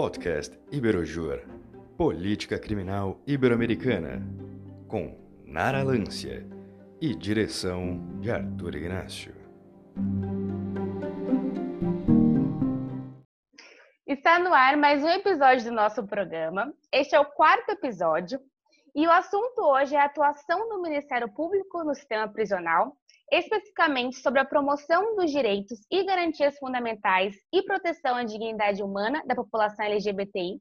Podcast Iberojur Política Criminal Ibero-Americana com Nara Lância e direção de Arthur Ignacio. Está no ar mais um episódio do nosso programa. Este é o quarto episódio e o assunto hoje é a atuação do Ministério Público no sistema prisional especificamente sobre a promoção dos direitos e garantias fundamentais e proteção à dignidade humana da população LGBTI.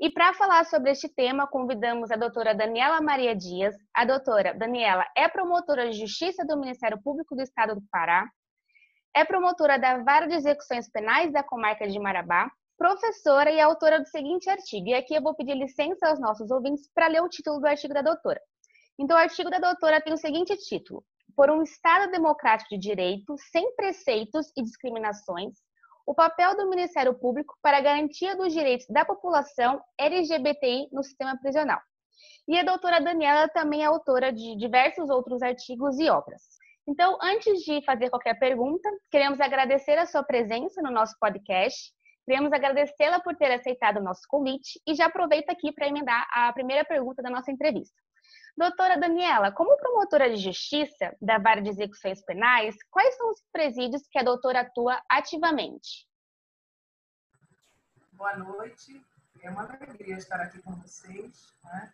E para falar sobre este tema, convidamos a doutora Daniela Maria Dias. A doutora Daniela é promotora de Justiça do Ministério Público do Estado do Pará, é promotora da Vara de Execuções Penais da Comarca de Marabá, professora e autora do seguinte artigo. E aqui eu vou pedir licença aos nossos ouvintes para ler o título do artigo da doutora. Então, o artigo da doutora tem o seguinte título: por um Estado democrático de direito, sem preceitos e discriminações, o papel do Ministério Público para a garantia dos direitos da população LGBTI no sistema prisional. E a doutora Daniela também é autora de diversos outros artigos e obras. Então, antes de fazer qualquer pergunta, queremos agradecer a sua presença no nosso podcast. Queremos agradecê-la por ter aceitado o nosso convite e já aproveito aqui para emendar a primeira pergunta da nossa entrevista. Doutora Daniela, como promotora de justiça da Vara de Execuções Penais, quais são os presídios que a doutora atua ativamente? Boa noite, é uma alegria estar aqui com vocês né?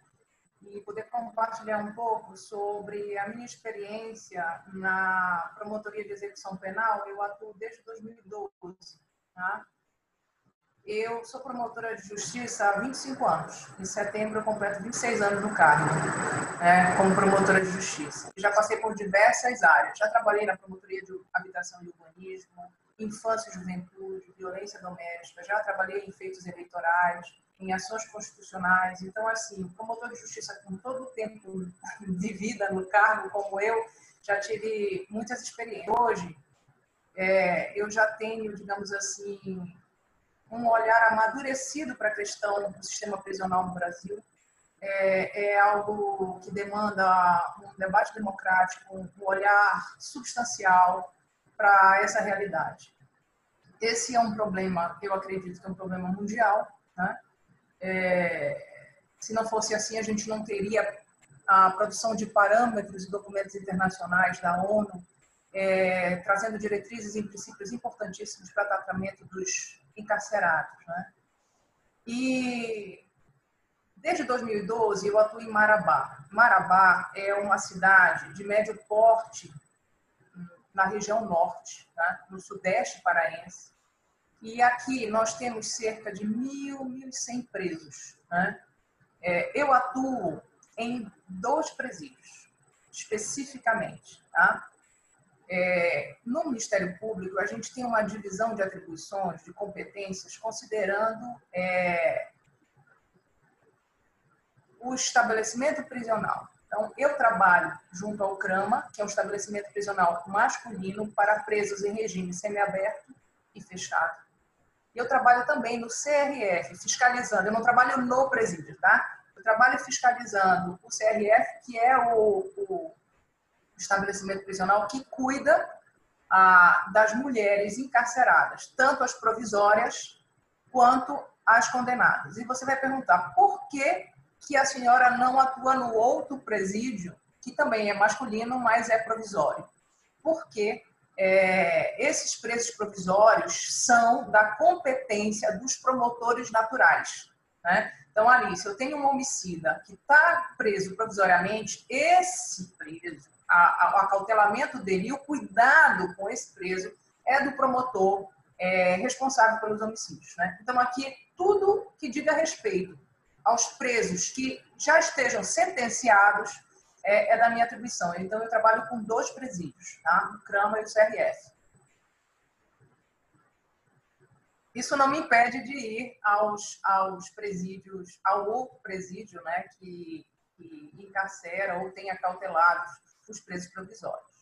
e poder compartilhar um pouco sobre a minha experiência na promotoria de execução penal. Eu atuo desde 2012. Tá? Eu sou promotora de justiça há 25 anos. Em setembro eu completo 26 anos no cargo, né, como promotora de justiça. Já passei por diversas áreas. Já trabalhei na promotoria de habitação e urbanismo, infância e juventude, violência doméstica. Já trabalhei em feitos eleitorais, em ações constitucionais. Então, assim, promotor de justiça com todo o tempo de vida no cargo, como eu, já tive muitas experiências. Hoje, é, eu já tenho, digamos assim, um olhar amadurecido para a questão do sistema prisional no Brasil. É, é, algo que demanda um debate democrático, um olhar substancial para essa realidade. Esse é um problema, eu acredito que é um problema mundial. Né? É, se não fosse assim, a gente não teria a produção de parâmetros e documentos internacionais da ONU, é, trazendo diretrizes e princípios importantíssimos para tratamento dos encarcerados. Né? E desde 2012 eu atuo em Marabá. Marabá é uma cidade de médio porte na região norte, tá? no sudeste paraense. E aqui nós temos cerca de mil, mil e cem presos. Né? É, eu atuo em dois presídios, especificamente. Tá? É, no Ministério Público, a gente tem uma divisão de atribuições, de competências, considerando é, o estabelecimento prisional. Então, eu trabalho junto ao CRAMA, que é um estabelecimento prisional masculino para presos em regime semiaberto e fechado. E eu trabalho também no CRF, fiscalizando. Eu não trabalho no presídio, tá? Eu trabalho fiscalizando o CRF, que é o, o estabelecimento prisional que cuida ah, das mulheres encarceradas, tanto as provisórias quanto as condenadas. E você vai perguntar por que, que a senhora não atua no outro presídio, que também é masculino, mas é provisório? Porque é, esses presos provisórios são da competência dos promotores naturais. Né? Então, Alice, eu tenho um homicida que está preso provisoriamente, esse preso a, o acautelamento dele e o cuidado com esse preso é do promotor é, responsável pelos homicídios. Né? Então, aqui, tudo que diga respeito aos presos que já estejam sentenciados é, é da minha atribuição. Então, eu trabalho com dois presídios, tá? o CRAMA e o CRF. Isso não me impede de ir aos, aos presídios, ao outro presídio, né, que, que encarcera ou tem acautelados os presos provisórios.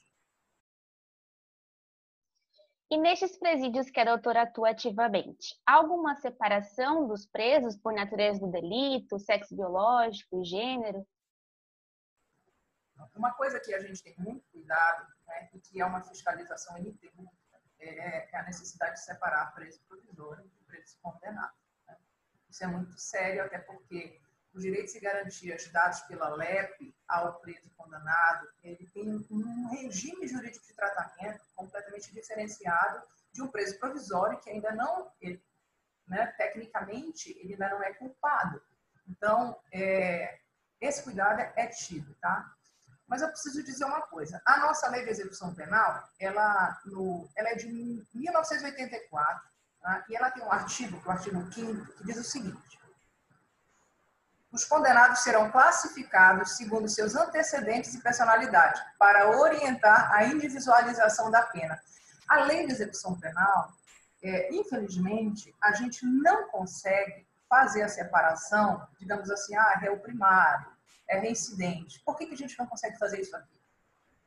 E nestes presídios que a doutora atua ativamente, há alguma separação dos presos por natureza do delito, sexo biológico, gênero? Uma coisa que a gente tem muito cuidado, né, e que é uma fiscalização ininterrupta, é, é a necessidade de separar preso provisório e preso condenado. Né? Isso é muito sério, até porque os direitos e garantias dados pela LEP ao preso condenado, ele tem um regime jurídico de tratamento completamente diferenciado de um preso provisório que ainda não, ele, né, tecnicamente, ele ainda não é culpado. Então, é, esse cuidado é tido, tá? Mas eu preciso dizer uma coisa. A nossa lei de execução penal, ela, no, ela é de 1984, tá? e ela tem um artigo, o artigo 5 que diz o seguinte. Os condenados serão classificados segundo seus antecedentes e personalidade, para orientar a individualização da pena. A lei de execução penal, é, infelizmente, a gente não consegue fazer a separação, digamos assim, ah, réu primário, é reincidente. Por que, que a gente não consegue fazer isso aqui?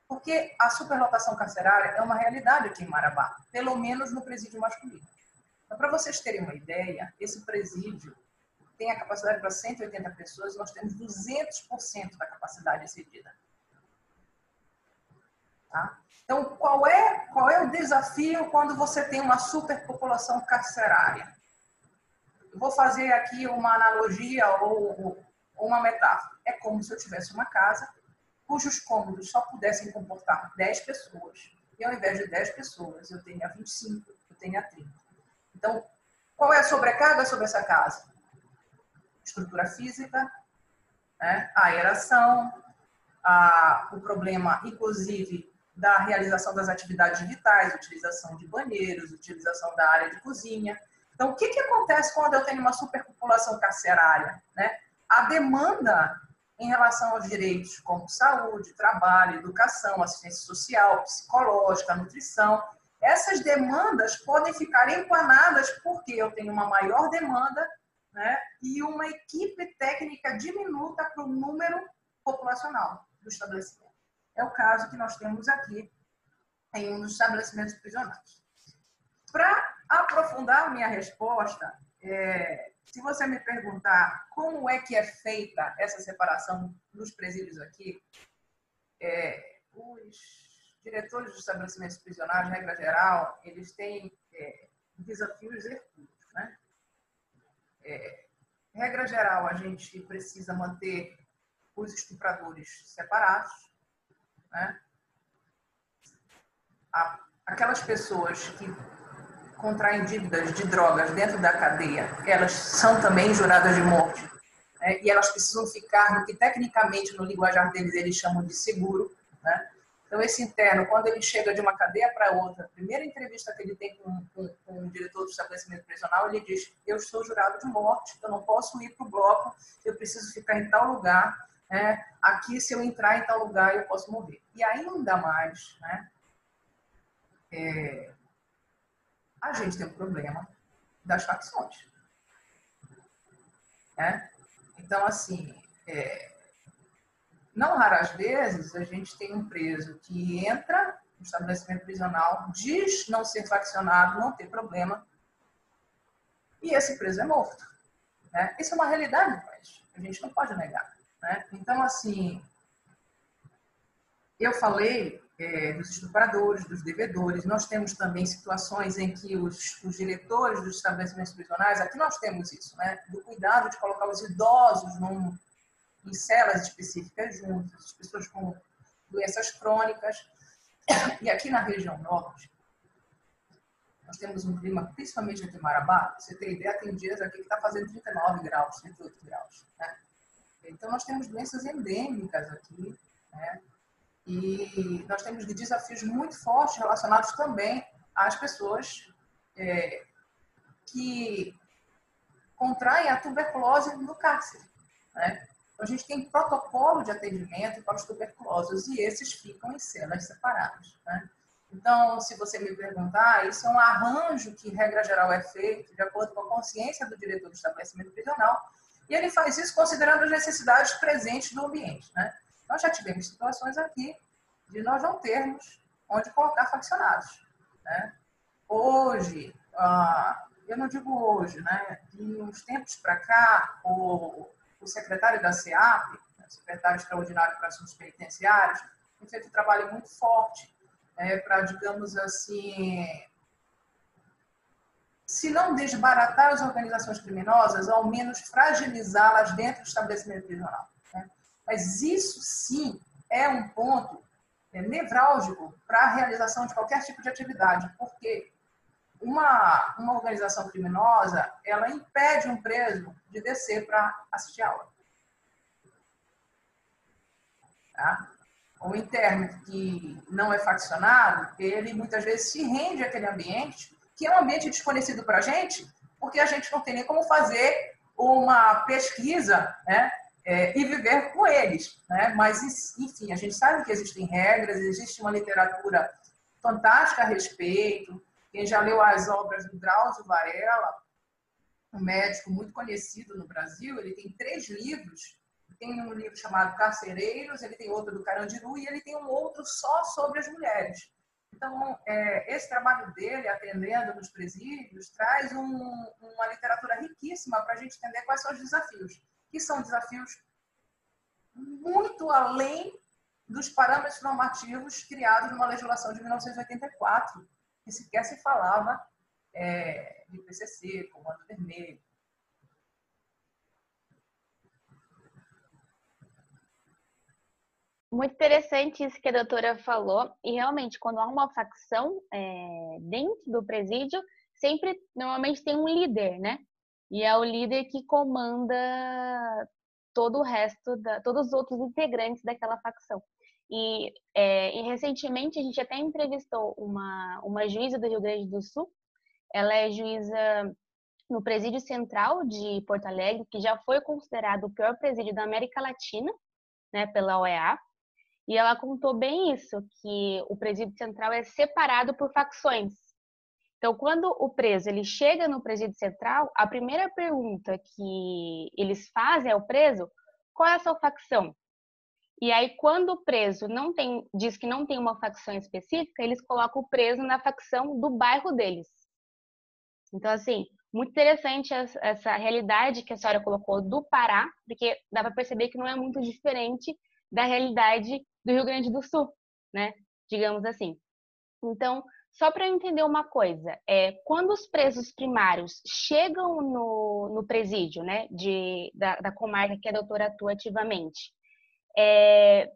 Porque a superlotação carcerária é uma realidade aqui em Marabá, pelo menos no presídio masculino. Então, para vocês terem uma ideia, esse presídio tem a capacidade para 180 pessoas, nós temos 200% da capacidade excedida. Tá? Então, qual é, qual é o desafio quando você tem uma superpopulação carcerária? Eu vou fazer aqui uma analogia ou, ou uma metáfora. É como se eu tivesse uma casa cujos cômodos só pudessem comportar 10 pessoas. E ao invés de 10 pessoas, eu tenha 25, eu tenha 30. Então, qual é a sobrecarga sobre essa casa? Estrutura física, né? a aeração, a, o problema, inclusive, da realização das atividades vitais, utilização de banheiros, utilização da área de cozinha. Então, o que, que acontece quando eu tenho uma superpopulação carcerária? Né? A demanda em relação aos direitos como saúde, trabalho, educação, assistência social, psicológica, nutrição, essas demandas podem ficar empanadas porque eu tenho uma maior demanda né, e uma equipe técnica diminuta para o número populacional do estabelecimento. É o caso que nós temos aqui em um dos estabelecimentos prisionais. Para aprofundar minha resposta, é, se você me perguntar como é que é feita essa separação nos presídios aqui, é, os diretores dos estabelecimentos prisionais, regra geral, eles têm é, desafios hercúleos, né? É, regra geral, a gente precisa manter os estupradores separados, né? Aquelas pessoas que contraem dívidas de drogas dentro da cadeia, elas são também juradas de morte. Né? E elas precisam ficar no que tecnicamente no linguajar deles eles chamam de seguro. Né? Então, esse interno, quando ele chega de uma cadeia para outra, a primeira entrevista que ele tem com, com, com, o diretor do estabelecimento prisional, ele diz: Eu estou jurado de morte, eu não posso ir para o bloco, eu preciso ficar em tal lugar. Né? Aqui, se eu entrar em tal lugar, eu posso morrer. E ainda mais, né? É, a gente tem um problema das facções. Né? Então, assim, é, não raras vezes a gente tem um preso que entra no estabelecimento prisional, diz não ser faccionado, não ter problema, e esse preso é morto. Né? Isso é uma realidade, mas a gente não pode negar. Né? Então, assim, eu falei é, dos estupradores, dos devedores. Nós temos também situações em que os, os, diretores dos estabelecimentos prisionais, aqui nós temos isso, né, do cuidado de colocar os idosos num, em celas específicas juntos, as pessoas com doenças crônicas. E aqui na região norte, nós temos um clima, principalmente aqui em Marabá, você tem ideia, tem dias aqui que está fazendo 39 graus, 38 graus. Né? Então, nós temos doenças endêmicas aqui, né? E nós temos desafios muito fortes relacionados também às pessoas é, que contraem a tuberculose no cárcere. Né? Então, a gente tem protocolo de atendimento para os tuberculosos e esses ficam em celas separadas. Né? Então, se você me perguntar, isso é um arranjo que, regra geral, é feito de acordo com a consciência do diretor do estabelecimento prisional, e ele faz isso considerando as necessidades presentes do ambiente. Né? Nós já tivemos situações aqui de nós não termos onde colocar faccionados. Né? Hoje, ah, eu não digo hoje, né? de uns tempos para cá, o, o secretário da SEAP, né, secretário extraordinário para assuntos penitenciários, tem feito um trabalho muito forte né, para, digamos assim, se não desbaratar as organizações criminosas, ao menos fragilizá-las dentro do estabelecimento prisional. Né? Mas isso sim é um ponto é, nevrálgico para a realização de qualquer tipo de atividade, porque uma, uma organização criminosa, ela impede um preso de descer para assistir aula. Tá? O interno que não é faccionado, ele muitas vezes se rende àquele ambiente, que é um ambiente desconhecido para a gente, porque a gente não tem nem como fazer uma pesquisa né, é, e viver com eles. Né? Mas, enfim, a gente sabe que existem regras, existe uma literatura fantástica a respeito, quem já leu as obras do Drauzio Varela, um médico muito conhecido no Brasil, ele tem três livros. Tem um livro chamado Carcereiros, ele tem outro do Carandiru e ele tem um outro só sobre as mulheres. Então, é, esse trabalho dele, atendendo nos presídios, traz um, uma literatura riquíssima para a gente entender quais são os desafios, que são desafios muito além dos parâmetros normativos criados numa legislação de 1984 que sequer se falava é, de PCC, Comando Vermelho. Muito interessante isso que a doutora falou. E realmente, quando há uma facção é, dentro do presídio, sempre, normalmente tem um líder, né? E é o líder que comanda todo o resto, da, todos os outros integrantes daquela facção. E, é, e, recentemente a gente até entrevistou uma, uma juíza do Rio Grande do Sul. Ela é juíza no Presídio Central de Porto Alegre, que já foi considerado o pior presídio da América Latina, né, pela OEA. E ela contou bem isso, que o Presídio Central é separado por facções. Então, quando o preso ele chega no Presídio Central, a primeira pergunta que eles fazem ao preso, qual é a sua facção? E aí, quando o preso não tem, diz que não tem uma facção específica, eles colocam o preso na facção do bairro deles. Então, assim, muito interessante essa realidade que a senhora colocou do Pará, porque dá para perceber que não é muito diferente da realidade do Rio Grande do Sul, né? Digamos assim. Então, só para entender uma coisa, é quando os presos primários chegam no, no presídio, né, de, da, da comarca que a doutora atua ativamente, é,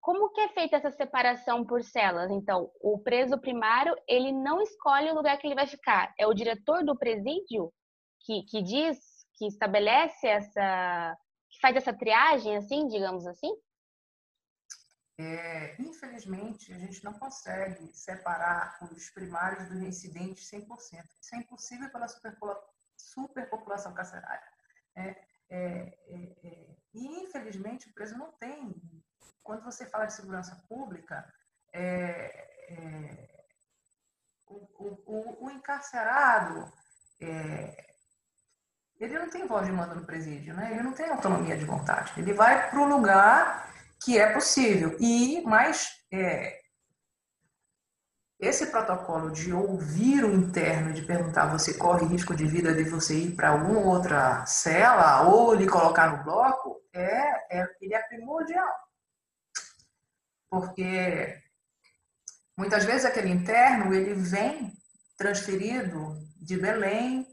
como que é feita essa separação por celas? Então, o preso primário, ele não escolhe o lugar que ele vai ficar. É o diretor do presídio que, que diz, que estabelece essa, que faz essa triagem, assim, digamos assim? É, infelizmente, a gente não consegue separar os primários dos reincidentes 100%. Isso é impossível pela superpopulação carcerária. É, é, é, é, e, infelizmente, o preso não tem. Quando você fala de segurança pública, é, o, o, o, encarcerado, ele não tem voz de mando no presídio, né? ele não tem autonomia de vontade. Ele vai para o lugar que é possível. E, mas, esse protocolo de ouvir o interno, de perguntar você corre risco de vida de você ir para alguma outra cela ou lhe colocar no bloco, é, é, ele é primordial. Porque muitas vezes aquele interno ele vem transferido de Belém,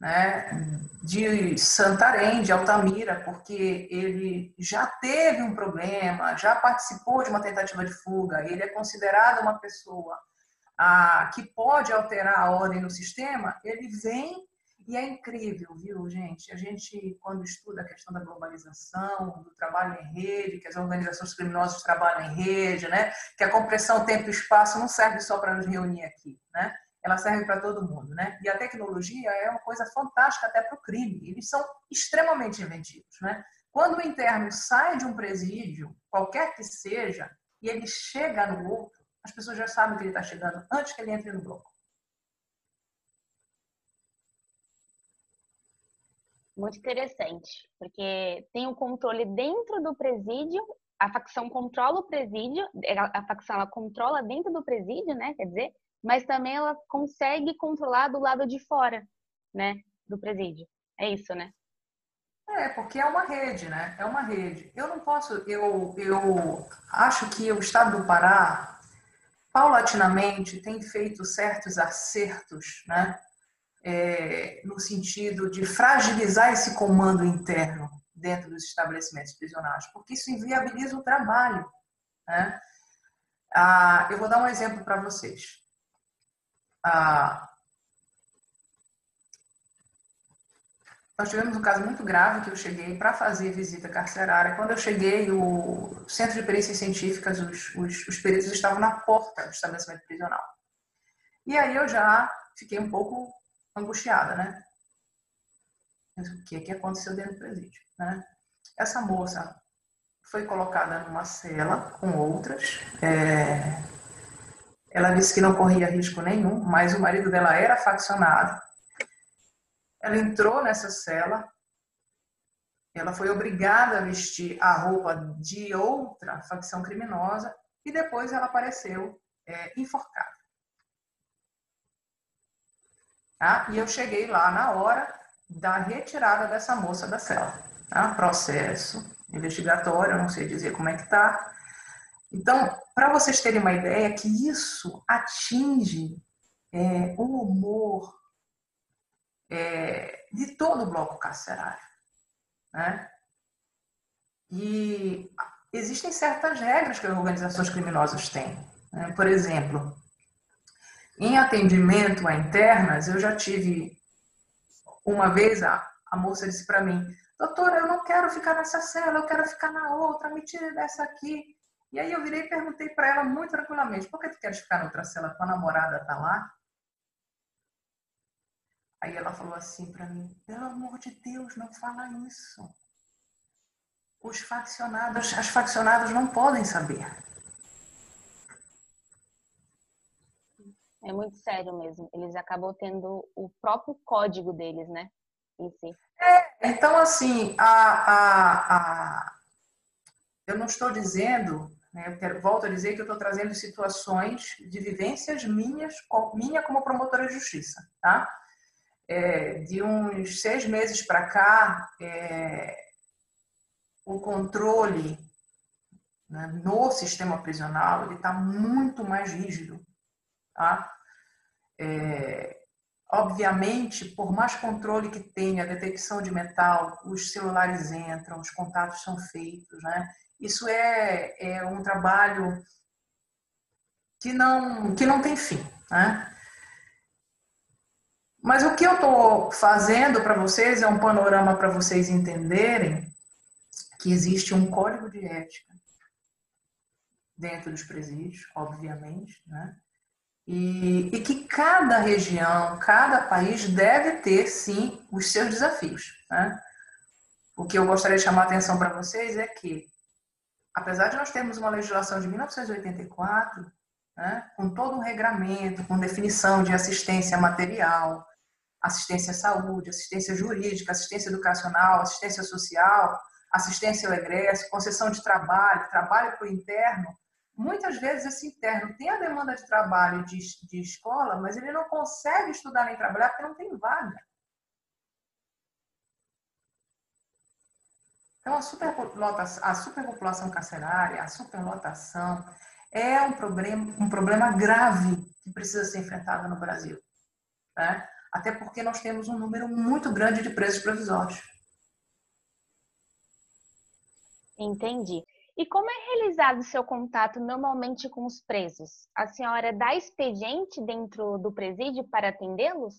né, de Santarém, de Altamira, porque ele já teve um problema, já participou de uma tentativa de fuga, ele é considerado uma pessoa a, que pode alterar a ordem no sistema, ele vem e é incrível, viu, gente? A gente, quando estuda a questão da globalização, do trabalho em rede, que as organizações criminosas trabalham em rede, né? Que a compressão tempo e espaço não serve só para nos reunir aqui, né? Ela serve para todo mundo, né? E a tecnologia é uma coisa fantástica até para o crime. Eles são extremamente inventivos, né? Quando o interno sai de um presídio, qualquer que seja, e ele chega no outro, as pessoas já sabem que ele está chegando antes que ele entre no bloco. Muito interessante, porque tem o um controle dentro do presídio, a facção controla o presídio, a facção ela controla dentro do presídio, né? Quer dizer, mas também ela consegue controlar do lado de fora, né? Do presídio. É isso, né? É, porque é uma rede, né? É uma rede. Eu não posso, eu, eu acho que o estado do Pará paulatinamente tem feito certos acertos, né? é, no sentido de fragilizar esse comando interno dentro dos estabelecimentos prisionais, porque isso inviabiliza o trabalho. Né? Ah, eu vou dar um exemplo para vocês. Nós tivemos um caso muito grave que eu cheguei para fazer visita carcerária. Quando eu cheguei, o Centro de Perícias Científicas, os, os, os peritos estavam na porta do estabelecimento prisional. E aí eu já fiquei um pouco angustiada, né? O que, que aconteceu dentro do presídio, né? Essa moça foi colocada numa cela com outras. É... Ela disse que não corria risco nenhum, mas o marido dela era faccionado. Ela entrou nessa cela, ela foi obrigada a vestir a roupa de outra facção criminosa e depois ela apareceu é, enforcada. Tá? E eu cheguei lá na hora da retirada dessa moça da cela. Tá? Processo investigatório, não sei dizer como é que está. Então, para vocês terem uma ideia que isso atinge é, o humor é, de todo o bloco carcerário. Né? E existem certas regras que as organizações criminosas têm. Né? Por exemplo, em atendimento a internas, eu já tive uma vez a, a moça disse para mim, doutora, eu não quero ficar nessa cela, eu quero ficar na outra, me tire dessa aqui. E aí eu virei e perguntei para ela muito tranquilamente, por que tu queres ficar na outra cela? Tua namorada tá lá? Aí ela falou assim para mim, pelo amor de Deus, não fala isso. Os faccionados, as faccionadas não podem saber. É muito sério mesmo. Eles acabam tendo o próprio código deles, né? Em si. É, então, assim, a, a, a... eu não estou dizendo, eu quero, volto a dizer que eu estou trazendo situações de vivências minhas, minha como promotora de justiça, tá? É, de uns seis meses para cá, é, o controle né, no sistema prisional ele está muito mais rígido. Tá? É, obviamente, por mais controle que tenha, a detecção de metal, os celulares entram, os contatos são feitos. Né? Isso é, é um trabalho que não, que não tem fim. Né? Mas o que eu estou fazendo para vocês é um panorama para vocês entenderem que existe um código de ética dentro dos presídios, obviamente, né? E, e, que cada região, cada país deve ter, sim, os seus desafios. Né? O que eu gostaria de chamar a atenção para vocês é que, apesar de nós termos uma legislação de 1984, né, com todo um regramento, com definição de assistência material, assistência à saúde, assistência jurídica, assistência educacional, assistência social, assistência ao egresso, concessão de trabalho, trabalho para o interno, muitas vezes esse interno tem a demanda de trabalho de, de escola, mas ele não consegue estudar nem trabalhar porque não tem vaga. Então, a, superlotação, a superpopulação carcerária, a superlotação, é um problema, um problema grave que precisa ser enfrentado no Brasil. Né? Até porque nós temos um número muito grande de presos provisórios. Entendi. E como é realizado o seu contato normalmente com os presos? A senhora dá expediente dentro do presídio para atendê-los?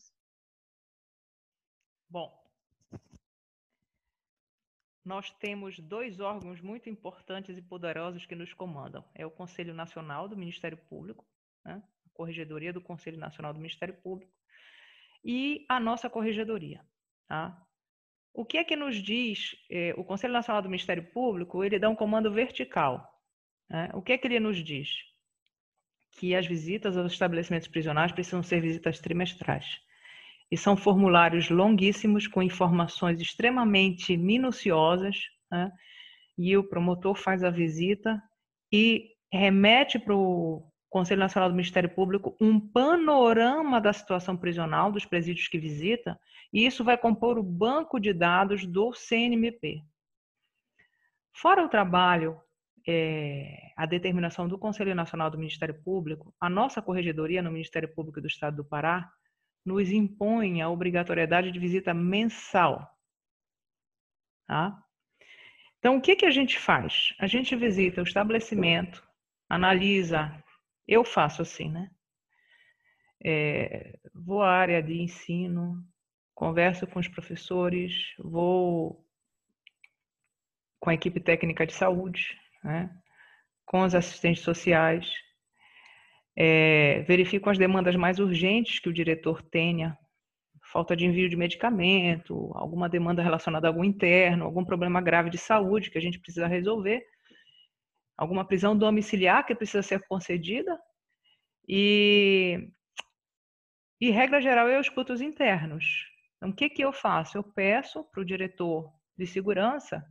Bom, nós temos dois órgãos muito importantes e poderosos que nos comandam. É o Conselho Nacional do Ministério Público, né? a Corregedoria do Conselho Nacional do Ministério Público, e a nossa Corregedoria. Tá? O que é que nos diz eh, o Conselho Nacional do Ministério Público? Ele dá um comando vertical. Né? O que é que ele nos diz? Que as visitas aos estabelecimentos prisionais precisam ser visitas trimestrais. E são formulários longuíssimos com informações extremamente minuciosas. Né? E o promotor faz a visita e remete para o Conselho Nacional do Ministério Público um panorama da situação prisional dos presídios que visita, e isso vai compor o banco de dados do CNMP. Fora o trabalho, é, a determinação do Conselho Nacional do Ministério Público, a nossa corregedoria no Ministério Público do Estado do Pará nos impõe a obrigatoriedade de visita mensal. Tá? Então, o que, que a gente faz? A gente visita o estabelecimento, analisa, eu faço assim, né? É, vou à área de ensino, converso com os professores, vou com a equipe técnica de saúde, né? com os assistentes sociais, é, as demandas mais urgentes que o diretor tenha, falta de envio de medicamento, alguma demanda relacionada a algum interno, algum problema grave de saúde que a gente precisa resolver, alguma prisão domiciliar que precisa ser concedida e, e regra geral, eu escuto os internos. Então, o que, que eu faço? Eu peço para o diretor de segurança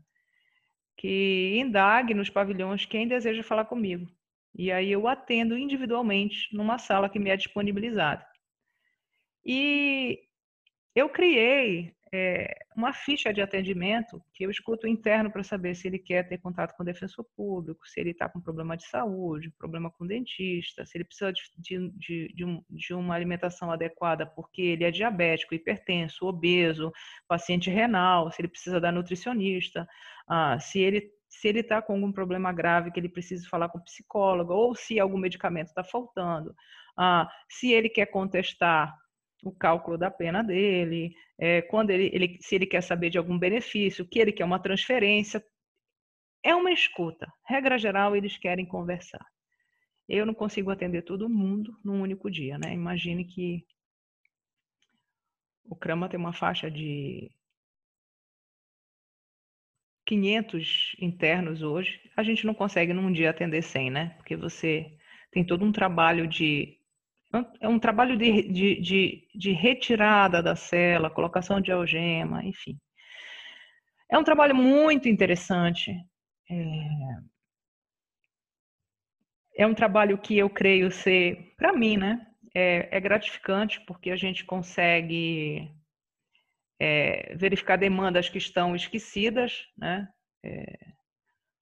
que indague nos pavilhões quem deseja falar comigo. E aí eu atendo individualmente numa sala que me é disponibilizada. E eu criei é, uma ficha de atendimento que eu escuto interno para saber se ele quer ter contato com o defensor público, se ele está com problema de saúde, problema com dentista, se ele precisa de, de, de, um, de, uma alimentação adequada porque ele é diabético, hipertenso, obeso, paciente renal, se ele precisa da nutricionista, ah, se ele se ele está com algum problema grave que ele precisa falar com o psicólogo, ou se algum medicamento está faltando, ah, se ele quer contestar o cálculo da pena dele, é, quando ele, ele, se ele quer saber de algum benefício, que ele quer uma transferência. É uma escuta. Regra geral, eles querem conversar. Eu não consigo atender todo mundo num único dia, né? Imagine que o CRAMA tem uma faixa de 500 internos hoje, a gente não consegue num dia atender 100, né? Porque você tem todo um trabalho de. É um trabalho de, de, de, de retirada da cela, colocação de algema, enfim. É um trabalho muito interessante. É, é um trabalho que eu creio ser, para mim, né? É, é gratificante porque a gente consegue é, verificar demandas que estão esquecidas, né? É,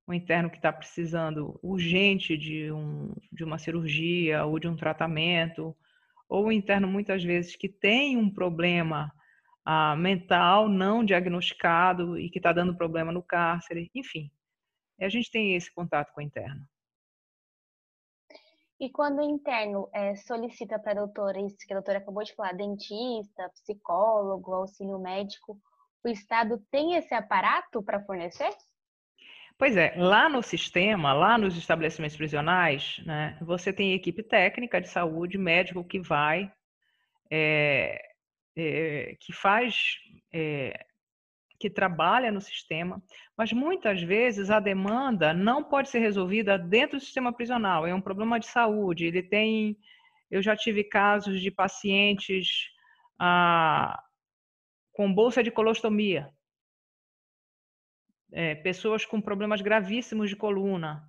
um interno que está precisando urgente de, um, de uma cirurgia ou de um tratamento, ou um interno muitas vezes que tem um problema ah, mental não diagnosticado e que está dando problema no cárcere, enfim. A gente tem esse contato com o interno. E quando o interno é, solicita para a doutora, isso que a doutora acabou de falar, dentista, psicólogo, auxílio médico, o Estado tem esse aparato para fornecer? Pois é, lá no sistema, lá nos estabelecimentos prisionais, né, você tem equipe técnica de saúde, médico que vai, é, é, que faz é, que trabalha no sistema, mas muitas vezes a demanda não pode ser resolvida dentro do sistema prisional. É um problema de saúde. Ele tem, eu já tive casos de pacientes ah, com bolsa de colostomia, é, pessoas com problemas gravíssimos de coluna,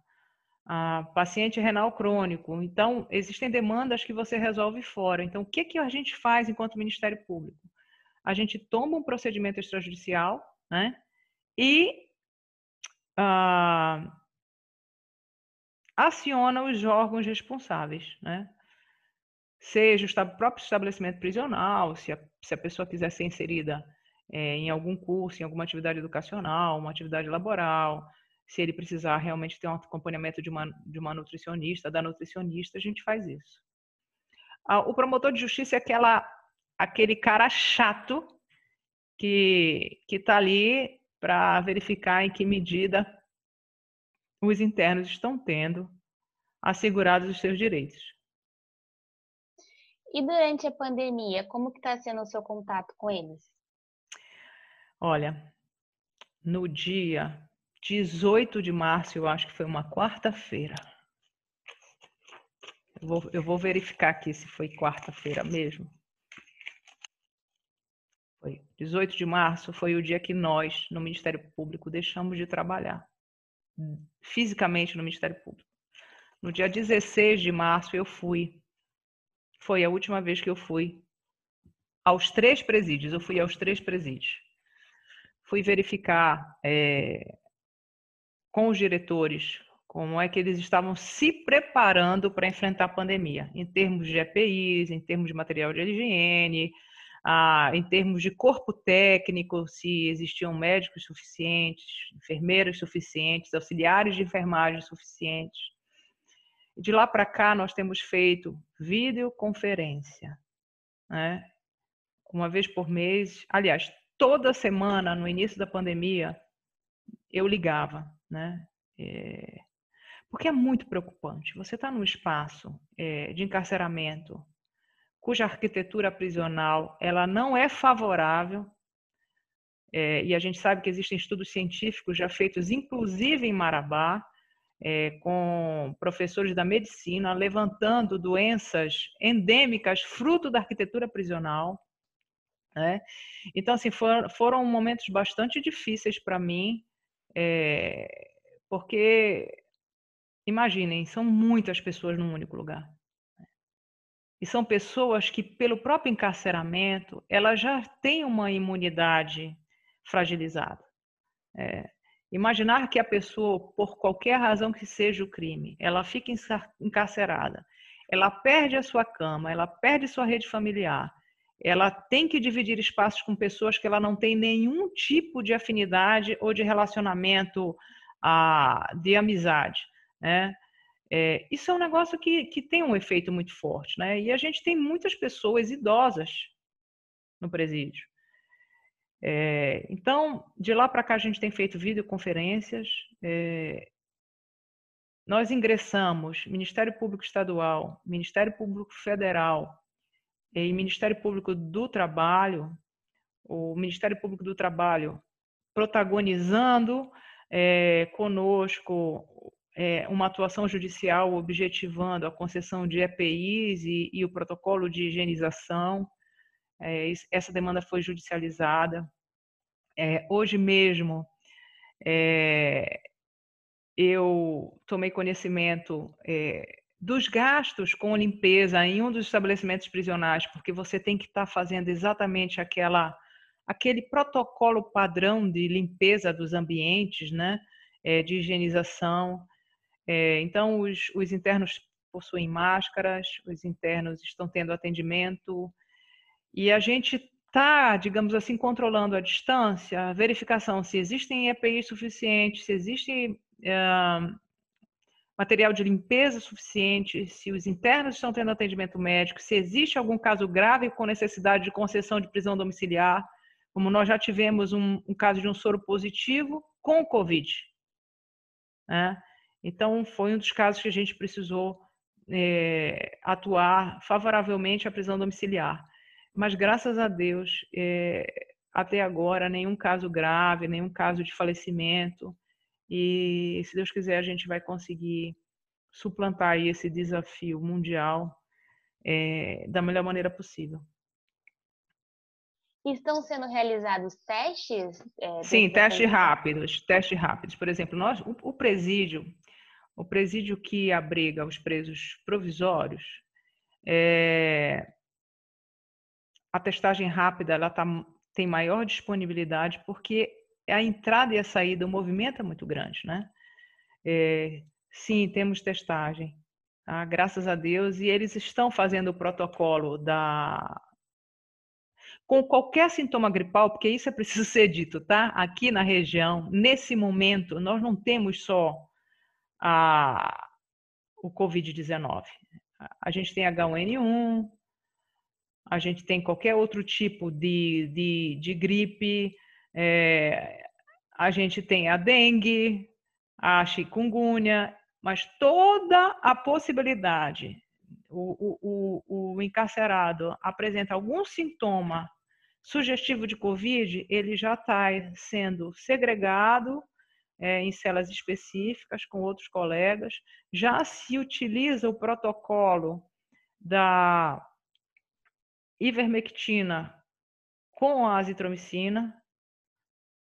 ah, paciente renal crônico. Então, existem demandas que você resolve fora. Então, o que, que a gente faz enquanto Ministério Público? A gente toma um procedimento extrajudicial, né? E uh, aciona os órgãos responsáveis, né? Seja o próprio estabelecimento prisional, se a, se a pessoa quiser ser inserida é, em algum curso, em alguma atividade educacional, uma atividade laboral, se ele precisar realmente ter um acompanhamento de uma, de uma nutricionista, da nutricionista, a gente faz isso. Ah, o promotor de justiça é aquela aquele cara chato que que está ali para verificar em que medida os internos estão tendo assegurados os seus direitos. E durante a pandemia, como que está sendo o seu contato com eles? Olha, no dia 18 de março, eu acho que foi uma quarta-feira. Eu vou, eu vou verificar aqui se foi quarta-feira mesmo. Foi 18 de março foi o dia que nós, no Ministério Público, deixamos de trabalhar fisicamente no Ministério Público. No dia 16 de março eu fui. Foi a última vez que eu fui aos três presídios. Eu fui aos três presídios. Fui verificar é, com os diretores como é que eles estavam se preparando para enfrentar a pandemia, em termos de EPIs, em termos de material de higiene, ah, em termos de corpo técnico, se existiam médicos suficientes, enfermeiros suficientes, auxiliares de enfermagem suficientes. De lá para cá, nós temos feito videoconferência, né? uma vez por mês. Aliás, toda semana, no início da pandemia, eu ligava, né? É, porque é muito preocupante. Você está num espaço é, de encarceramento cuja arquitetura prisional ela não é favorável é, e a gente sabe que existem estudos científicos já feitos, inclusive em Marabá, é, com professores da medicina, levantando doenças endêmicas fruto da arquitetura prisional. Né? Então, assim, foram, foram momentos bastante difíceis para mim, é, porque Imaginem, são muitas pessoas num único lugar. E são pessoas que, pelo próprio encarceramento, elas já têm uma imunidade fragilizada. É, imaginar que a pessoa, por qualquer razão que seja o crime, ela fica encarcerada, ela perde a sua cama, ela perde sua rede familiar, ela tem que dividir espaços com pessoas que ela não tem nenhum tipo de afinidade ou de relacionamento ah, de amizade né? É, isso é um negócio que, que tem um efeito muito forte, né? E a gente tem muitas pessoas idosas no presídio. É, então, de lá para cá a gente tem feito videoconferências. É, nós ingressamos Ministério Público Estadual, Ministério Público Federal e Ministério Público do Trabalho, o Ministério Público do Trabalho protagonizando é, conosco é, uma atuação judicial objetivando a concessão de EPIs e, e o protocolo de higienização. É, essa demanda foi judicializada. É, hoje mesmo, é, eu tomei conhecimento é, dos gastos com limpeza em um dos estabelecimentos prisionais, porque você tem que estar tá fazendo exatamente aquela, aquele protocolo padrão de limpeza dos ambientes, né, é, de higienização. É, então, os, os internos possuem máscaras, os internos estão tendo atendimento e a gente está, digamos assim, controlando a distância, a verificação se existem EPIs suficientes, se existe uh, material de limpeza suficiente, se os internos estão tendo atendimento médico, se existe algum caso grave com necessidade de concessão de prisão domiciliar, como nós já tivemos um, um caso de um soro positivo com Covid. Né? Então, foi um dos casos que a gente precisou é, atuar favoravelmente à prisão domiciliar. Mas, graças a Deus, é, até agora, nenhum caso grave, nenhum caso de falecimento. E, se Deus quiser, a gente vai conseguir suplantar esse desafio mundial é, da melhor maneira possível. Estão sendo realizados testes? É, Sim, testes rápidos, testes rápidos. Por exemplo, nós, o, o presídio, o presídio que abriga os presos provisórios, é, a testagem rápida ela tá, tem maior disponibilidade porque a entrada e a saída, o movimento é muito grande, né? É, sim, temos testagem, tá? graças a Deus, e eles estão fazendo o protocolo da com qualquer sintoma gripal, porque isso é preciso ser dito, tá? Aqui na região, nesse momento, nós não temos só a, o Covid-19. A gente tem H1N1, a gente tem qualquer outro tipo de, de, de gripe, é, a gente tem a dengue, a chikungunya, mas toda a possibilidade, o, o, o encarcerado apresenta algum sintoma sugestivo de Covid, ele já está sendo segregado é, em celas específicas com outros colegas. Já se utiliza o protocolo da ivermectina com a azitromicina.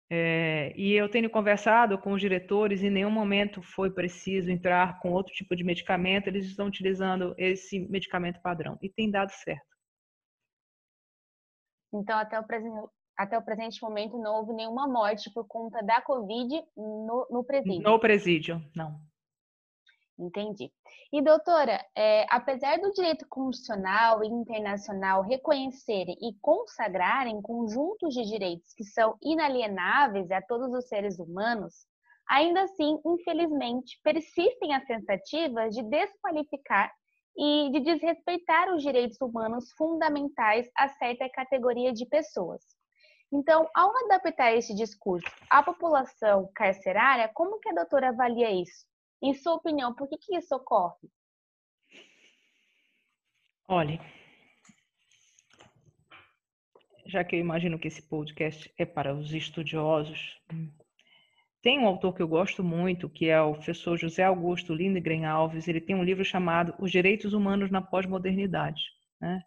É, e eu tenho conversado com os diretores, em nenhum momento foi preciso entrar com outro tipo de medicamento, eles estão utilizando esse medicamento padrão e tem dado certo. Então, até o, até o presente momento não houve nenhuma morte por conta da Covid no, no presídio. No presídio, não. Entendi. E, doutora, é, apesar do direito constitucional e internacional reconhecerem e consagrarem conjuntos de direitos que são inalienáveis a todos os seres humanos, ainda assim, infelizmente, persistem as tentativas de desqualificar e de desrespeitar os direitos humanos fundamentais a certa categoria de pessoas. Então, ao adaptar esse discurso à população carcerária, como que a doutora avalia isso? Em sua opinião, por que, que isso ocorre? Olhe, já que eu imagino que esse podcast é para os estudiosos, tem um autor que eu gosto muito, que é o professor José Augusto Lindgren Alves. Ele tem um livro chamado Os Direitos Humanos na Pós-Modernidade. Né?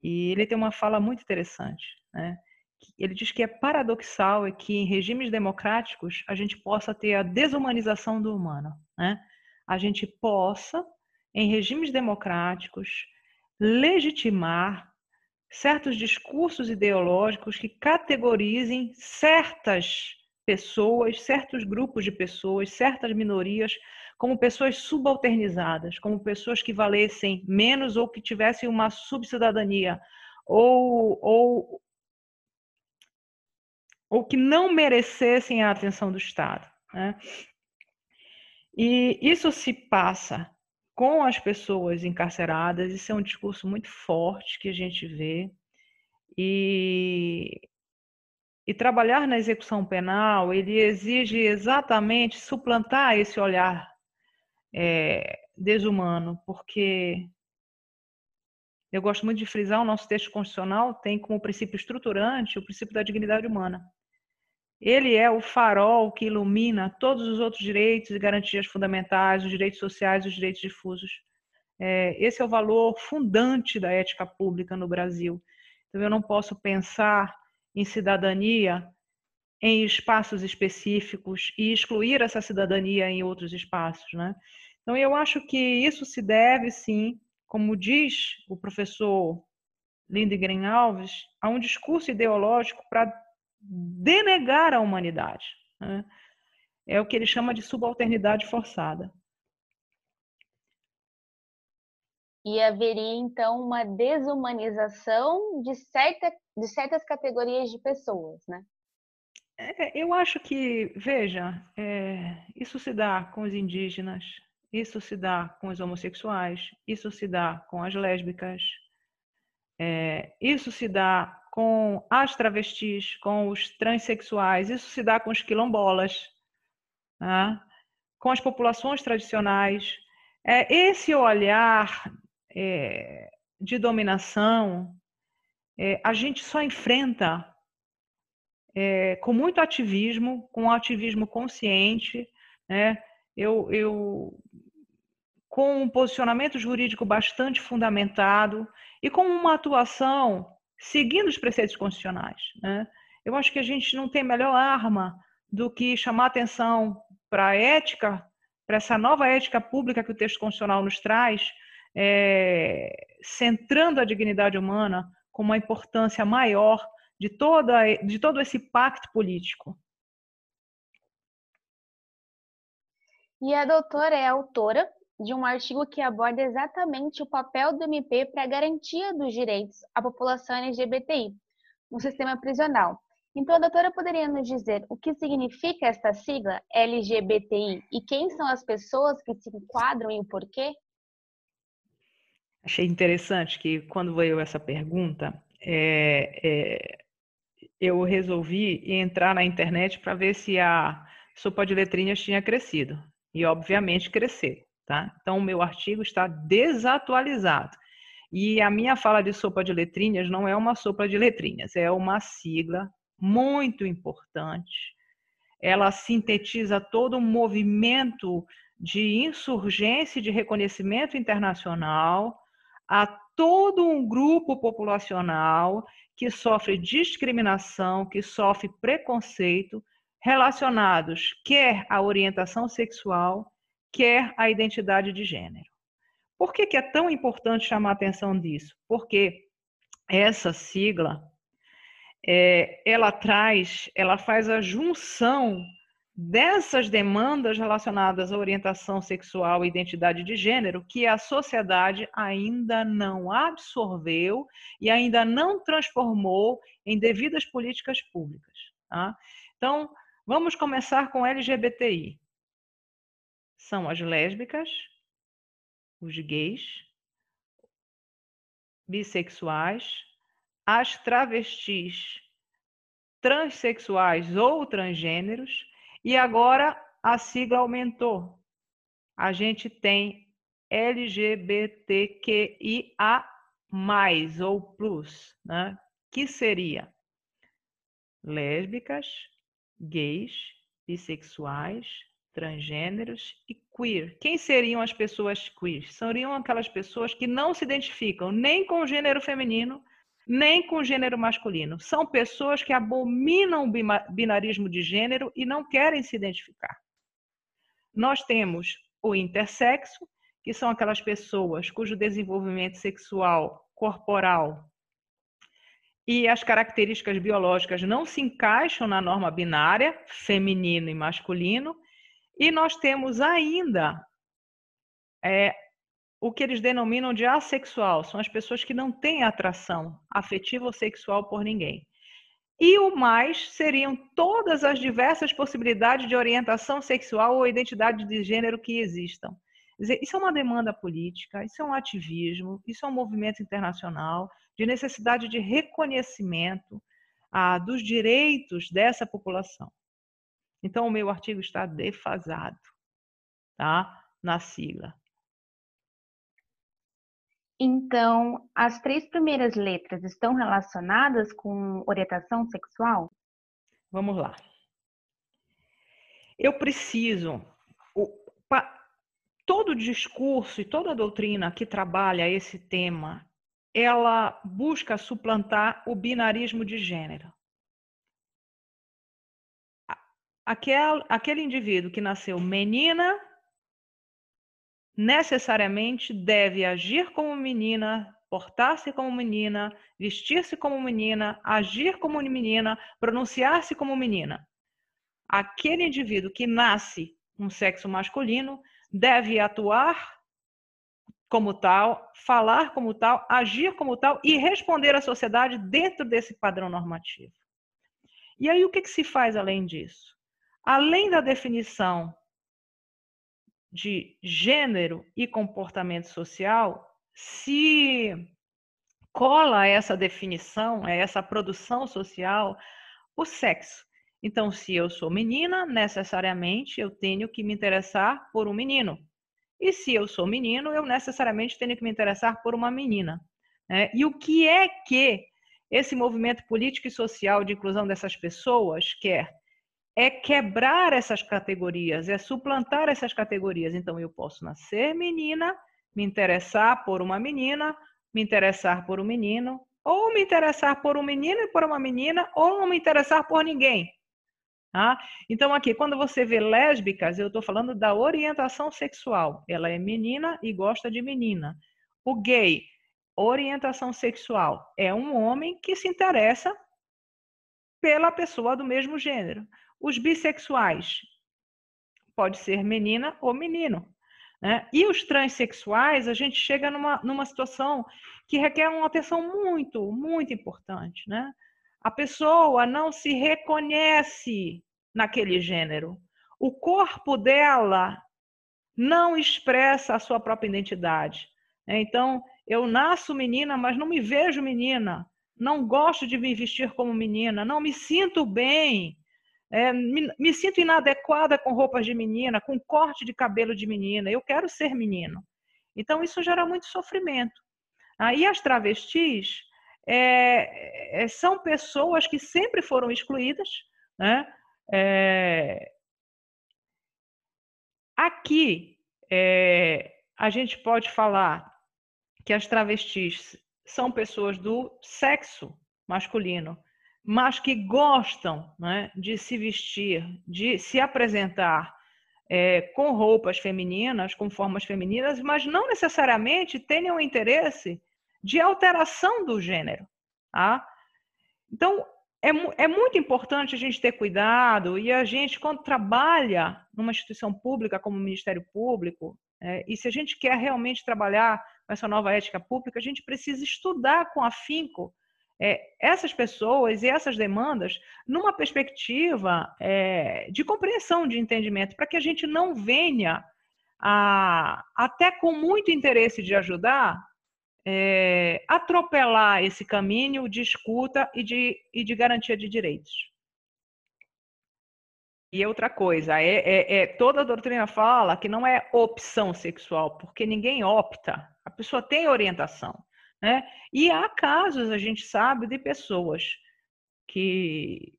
E ele tem uma fala muito interessante. Né? Ele diz que é paradoxal é que em regimes democráticos a gente possa ter a desumanização do humano né? a gente possa, em regimes democráticos, legitimar certos discursos ideológicos que categorizem certas pessoas, certos grupos de pessoas, certas minorias como pessoas subalternizadas, como pessoas que valessem menos ou que tivessem uma subcidadania ou, ou, ou que não merecessem a atenção do Estado. Né? E isso se passa com as pessoas encarceradas, isso é um discurso muito forte que a gente vê. E, e trabalhar na execução penal, ele exige exatamente suplantar esse olhar é, desumano, porque eu gosto muito de frisar, o nosso texto constitucional tem como princípio estruturante o princípio da dignidade humana. Ele é o farol que ilumina todos os outros direitos e garantias fundamentais, os direitos sociais os direitos difusos. É, esse é o valor fundante da ética pública no Brasil. Então, eu não posso pensar em cidadania em espaços específicos e excluir essa cidadania em outros espaços. Né? Então, eu acho que isso se deve, sim, como diz o professor Lindgren Alves, a um discurso ideológico para denegar a humanidade. Né? É o que ele chama de subalternidade forçada. E haveria, então, uma desumanização de, certa, de certas categorias de pessoas, né? É, eu acho que, veja, é, isso se dá com os indígenas, isso se dá com os homossexuais, isso se dá com as lésbicas, é, isso se dá com as travestis, com os transexuais, isso se dá com os quilombolas, né? com as populações tradicionais. É, esse olhar é, de dominação, é, a gente só enfrenta é, com muito ativismo, com um ativismo consciente, né? eu, eu, com um posicionamento jurídico bastante fundamentado e com uma atuação seguindo os preceitos constitucionais. Né? Eu acho que a gente não tem melhor arma do que chamar atenção para a ética, para essa nova ética pública que o texto constitucional nos traz, é, centrando a dignidade humana com uma importância maior de, toda, de todo esse pacto político. E a doutora é autora de um artigo que aborda exatamente o papel do MP para a garantia dos direitos à população LGBTI no sistema prisional. Então, a doutora poderia nos dizer o que significa esta sigla LGBTI e quem são as pessoas que se enquadram e o porquê? Achei interessante que quando veio essa pergunta, é, é, eu resolvi entrar na internet para ver se a sopa de letrinhas tinha crescido. E, obviamente, cresceu. Tá? Então, o meu artigo está desatualizado. E a minha fala de sopa de letrinhas não é uma sopa de letrinhas, é uma sigla muito importante. Ela sintetiza todo um movimento de insurgência e de reconhecimento internacional a todo um grupo populacional que sofre discriminação, que sofre preconceito relacionados quer à orientação sexual, quer a identidade de gênero. Por que, que é tão importante chamar a atenção disso? Porque essa sigla, é, ela traz, ela faz a junção dessas demandas relacionadas à orientação sexual e identidade de gênero que a sociedade ainda não absorveu e ainda não transformou em devidas políticas públicas. Tá? Então, vamos começar com LGBTI. São as lésbicas, os gays, bissexuais, as travestis, transexuais ou transgêneros, e agora a sigla aumentou. A gente tem LGBTQIA+, ou plus, né? que seria lésbicas, gays, bissexuais, transgêneros e queer. Quem seriam as pessoas queer? Seriam aquelas pessoas que não se identificam nem com o gênero feminino, nem com o gênero masculino. São pessoas que abominam o binarismo de gênero e não querem se identificar. Nós temos o intersexo, que são aquelas pessoas cujo desenvolvimento sexual, corporal e as características biológicas não se encaixam na norma binária, feminino e masculino. E nós temos ainda é, o que eles denominam de assexual, são as pessoas que não têm atração afetiva ou sexual por ninguém. E o mais seriam todas as diversas possibilidades de orientação sexual ou identidade de gênero que existam. Isso é uma demanda política, isso é um ativismo, isso é um movimento internacional de necessidade de reconhecimento ah, dos direitos dessa população. Então, o meu artigo está defasado tá? na sigla. Então, as três primeiras letras estão relacionadas com orientação sexual? Vamos lá. Eu preciso. O, pa, todo discurso e toda doutrina que trabalha esse tema, ela busca suplantar o binarismo de gênero. Aquele, aquele indivíduo que nasceu menina necessariamente deve agir como menina, portar-se como menina, vestir-se como menina, agir como menina, pronunciar-se como menina. Aquele indivíduo que nasce um sexo masculino deve atuar como tal, falar como tal, agir como tal e responder à sociedade dentro desse padrão normativo. E aí o que, que se faz além disso? Além da definição de gênero e comportamento social, se cola essa definição, essa produção social, o sexo. Então, se eu sou menina, necessariamente eu tenho que me interessar por um menino. E se eu sou menino, eu necessariamente tenho que me interessar por uma menina. Né? E o que é que esse movimento político e social de inclusão dessas pessoas quer? É quebrar essas categorias, é suplantar essas categorias. Então, eu posso nascer menina, me interessar por uma menina, me interessar por um menino, ou me interessar por um menino e por uma menina, ou não me interessar por ninguém. Tá? Então, aqui, quando você vê lésbicas, eu estou falando da orientação sexual. Ela é menina e gosta de menina. O gay, orientação sexual, é um homem que se interessa pela pessoa do mesmo gênero. Os bissexuais, pode ser menina ou menino. Né? E os transexuais, a gente chega numa, numa situação que requer uma atenção muito, muito importante. Né? A pessoa não se reconhece naquele gênero. O corpo dela não expressa a sua própria identidade. Então, eu nasço menina, mas não me vejo menina. Não gosto de me vestir como menina. Não me sinto bem é, me, me, sinto inadequada com roupas de menina, com corte de cabelo de menina, eu quero ser menino. Então, isso gera muito sofrimento. Aí, as travestis é, é, são pessoas que sempre foram excluídas. Né? É, aqui, é, a gente pode falar que as travestis são pessoas do sexo masculino mas que gostam né, de se vestir, de se apresentar é, com roupas femininas, com formas femininas, mas não necessariamente tenham interesse de alteração do gênero. Tá? Então, é, é muito importante a gente ter cuidado e a gente, quando trabalha numa instituição pública como o Ministério Público, é, e se a gente quer realmente trabalhar com essa nova ética pública, a gente precisa estudar com afinco é, essas pessoas e essas demandas numa perspectiva é, de compreensão, de entendimento, para que a gente não venha a, até com muito interesse de ajudar, é, atropelar esse caminho de escuta e de, e de garantia de direitos. E outra coisa, é, é, é, toda a doutrina fala que não é opção sexual, porque ninguém opta, a pessoa tem orientação. Né? E há casos, a gente sabe, de pessoas que,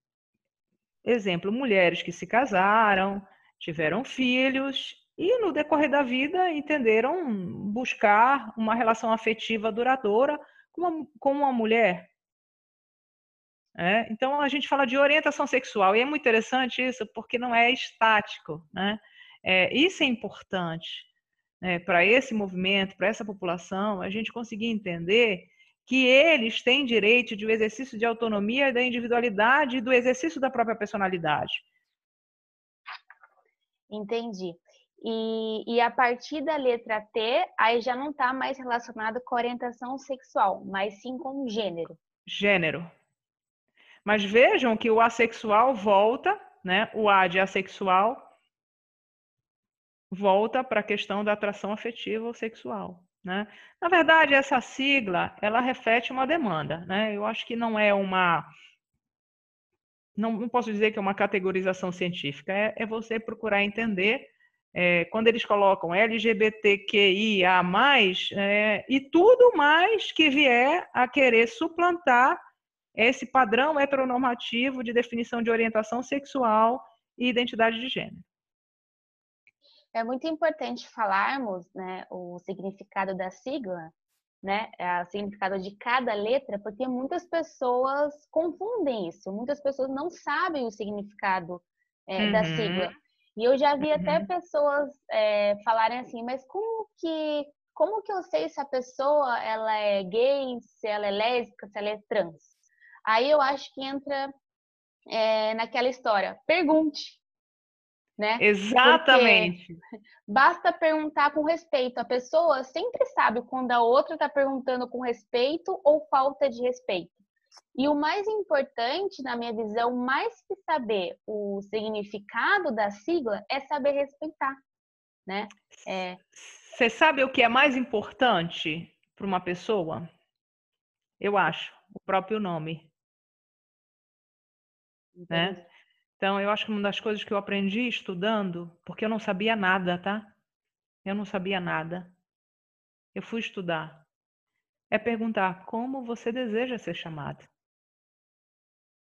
exemplo, mulheres que se casaram, tiveram filhos e no decorrer da vida entenderam buscar uma relação afetiva duradoura com uma, com uma mulher. É? Então a gente fala de orientação sexual e é muito interessante isso porque não é estático. Né? É, isso é importante né, para esse movimento, para essa população, a gente conseguir entender que eles têm direito de um exercício de autonomia da individualidade e do exercício da própria personalidade. Entendi. E, e, a partir da letra T, aí já não está mais relacionado com orientação sexual, mas sim com gênero. Gênero. Mas vejam que o assexual volta, né? O A de assexual volta para a questão da atração afetiva ou sexual. Né? Na verdade, essa sigla ela reflete uma demanda. Né? Eu acho que não é uma. Não, não posso dizer que é uma categorização científica, é, é você procurar entender. É, quando eles colocam LGBTQIA, é, e tudo mais que vier a querer suplantar esse padrão heteronormativo de definição de orientação sexual e identidade de gênero. É muito importante falarmos né, o significado da sigla, né, é, o significado de cada letra, porque muitas pessoas confundem isso, muitas pessoas não sabem o significado é, uhum. da sigla. E eu já vi uhum. até pessoas é, falarem assim, mas como que como que eu sei se a pessoa ela é gay, se ela é lésbica, se ela é trans? Aí eu acho que entra é, naquela história. Pergunte, né? Exatamente. Porque basta perguntar com respeito. A pessoa sempre sabe quando a outra está perguntando com respeito ou falta de respeito. E o mais importante, na minha visão, mais que saber o significado da sigla, é saber respeitar, né? É... Você sabe o que é mais importante para uma pessoa? Eu acho, o próprio nome. Né? Então, eu acho que uma das coisas que eu aprendi estudando, porque eu não sabia nada, tá? Eu não sabia nada. Eu fui estudar. É perguntar como você deseja ser chamado.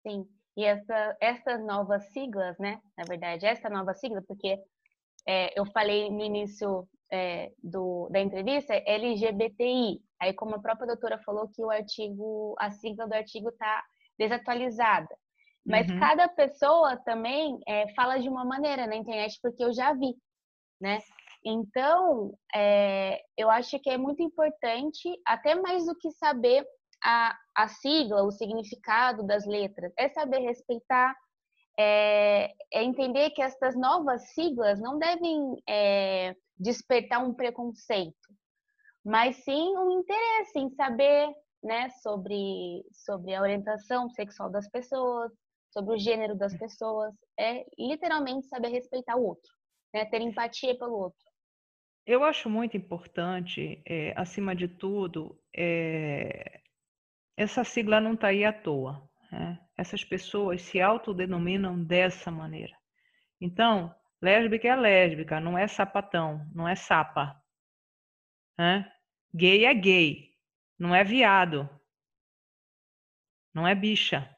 Sim. E essa, essas novas siglas, né? Na verdade, essa nova sigla, porque é, eu falei no início é, do, da entrevista, é LGBTI. Aí, como a própria doutora falou que o artigo, a sigla do artigo está desatualizada. Mas uhum. cada pessoa também é, fala de uma maneira na internet, porque eu já vi, né? Então, é, eu acho que é muito importante, até mais do que saber a, a sigla, o significado das letras, é saber respeitar, é, é entender que estas novas siglas não devem despertar um preconceito, mas sim um interesse em saber né, sobre, sobre a orientação sexual das pessoas, sobre o gênero das pessoas, é literalmente saber respeitar o outro, né? ter empatia pelo outro. Eu acho muito importante, é, acima de tudo, é, essa sigla não está aí à toa. Né? Essas pessoas se autodenominam dessa maneira. Então, lésbica é lésbica, não é sapatão, não é sapa. Né? Gay é gay, não é viado, não é bicha.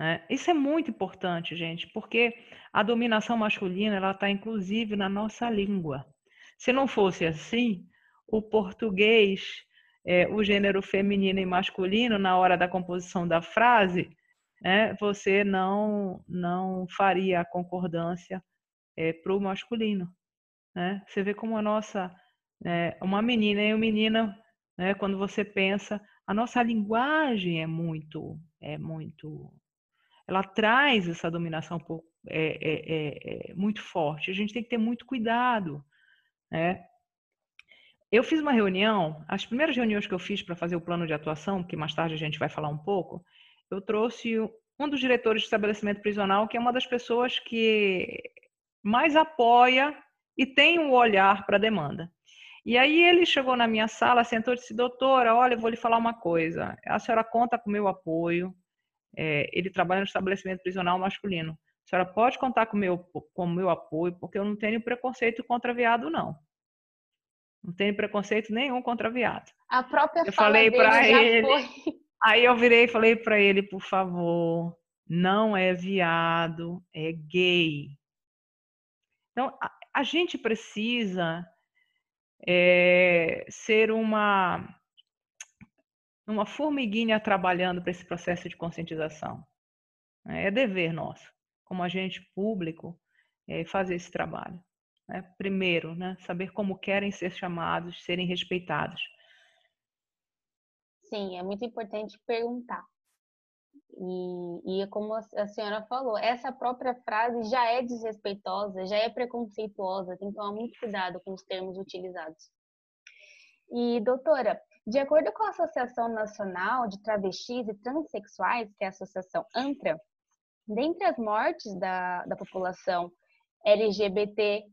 Né? Isso é muito importante, gente, porque a dominação masculina ela está inclusive na nossa língua. Se não fosse assim, o português, é, o gênero feminino e masculino, na hora da composição da frase, né, você não, não faria a concordância é, para o masculino. Né? Você vê como a nossa, é, uma menina e um menino, né, quando você pensa, a nossa linguagem é muito, é muito ela traz essa dominação é, é, é, muito forte. A gente tem que ter muito cuidado. Né? Eu fiz uma reunião, as primeiras reuniões que eu fiz para fazer o plano de atuação, que mais tarde a gente vai falar um pouco, eu trouxe um dos diretores de estabelecimento prisional, que é uma das pessoas que mais apoia e tem um olhar para a demanda. E aí ele chegou na minha sala, sentou e disse, doutora, olha, eu vou lhe falar uma coisa. A senhora conta com o meu apoio. É, ele trabalha no estabelecimento prisional masculino. A senhora pode contar com meu, com o meu apoio, porque eu não tenho preconceito contra viado, não. Não tenho preconceito nenhum contra viado. A própria eu falei para ele. Foi... Aí eu virei e falei para ele, por favor, não é viado, é gay. Então, a, a gente precisa é, ser uma, uma formiguinha trabalhando para esse processo de conscientização. Né? É dever nosso, como agente público, é, fazer esse trabalho. Né? Primeiro, né, saber como querem ser chamados, serem respeitados. Sim, é muito importante perguntar. E, e como a senhora falou, essa própria frase já é desrespeitosa, já é preconceituosa, tem que tomar muito cuidado com os termos utilizados. E, doutora, de acordo com a Associação Nacional de Travestis e Transsexuais, que é a Associação ANTRA, dentre as mortes da, da população LGBTQIA+,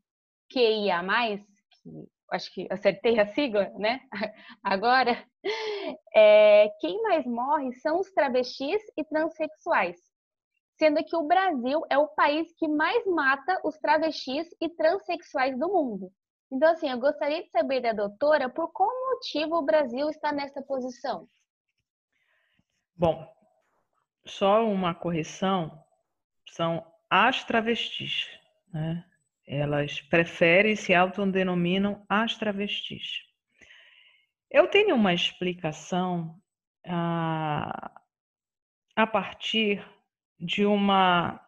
que acho que acertei a sigla, né? Agora, é, quem mais morre são os travestis e transexuais, sendo que o Brasil é o país que mais mata os travestis e transexuais do mundo. Então, assim, eu gostaria de saber da doutora por qual motivo o Brasil está nessa posição. Bom, só uma correção, são as travestis, né? Elas preferem se autodenominam as travestis. Eu tenho uma explicação ah, a partir de uma